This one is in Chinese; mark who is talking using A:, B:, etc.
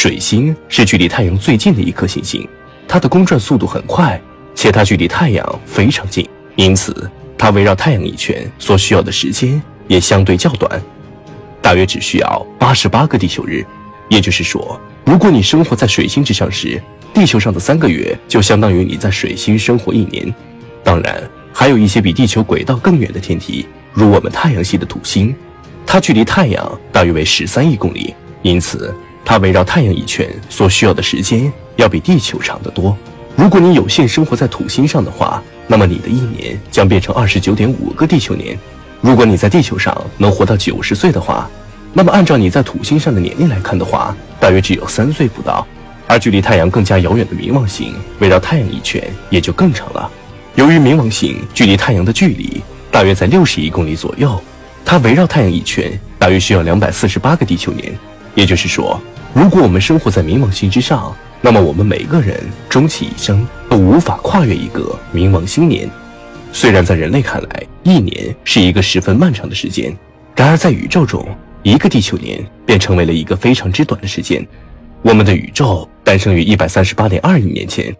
A: 水星是距离太阳最近的一颗行星，它的公转速度很快，且它距离太阳非常近，因此它围绕太阳一圈所需要的时间也相对较短，大约只需要八十八个地球日。也就是说，如果你生活在水星之上时，地球上的三个月就相当于你在水星生活一年。当然，还有一些比地球轨道更远的天体，如我们太阳系的土星，它距离太阳大约为十三亿公里，因此它围绕太阳一圈所需要的时间要比地球长得多。如果你有幸生活在土星上的话，那么你的一年将变成二十九点五个地球年。如果你在地球上能活到九十岁的话，那么按照你在土星上的年龄来看的话，大约只有三岁不到。而距离太阳更加遥远的冥王星围绕太阳一圈也就更长了。由于冥王星距离太阳的距离大约在六十亿公里左右，它围绕太阳一圈大约需要两百四十八个地球年。也就是说，如果我们生活在冥王星之上，那么我们每个人终其一生都无法跨越一个冥王星年。虽然在人类看来，一年是一个十分漫长的时间，然而在宇宙中，一个地球年便成为了一个非常之短的时间。我们的宇宙诞生于一百三十八点二亿年前，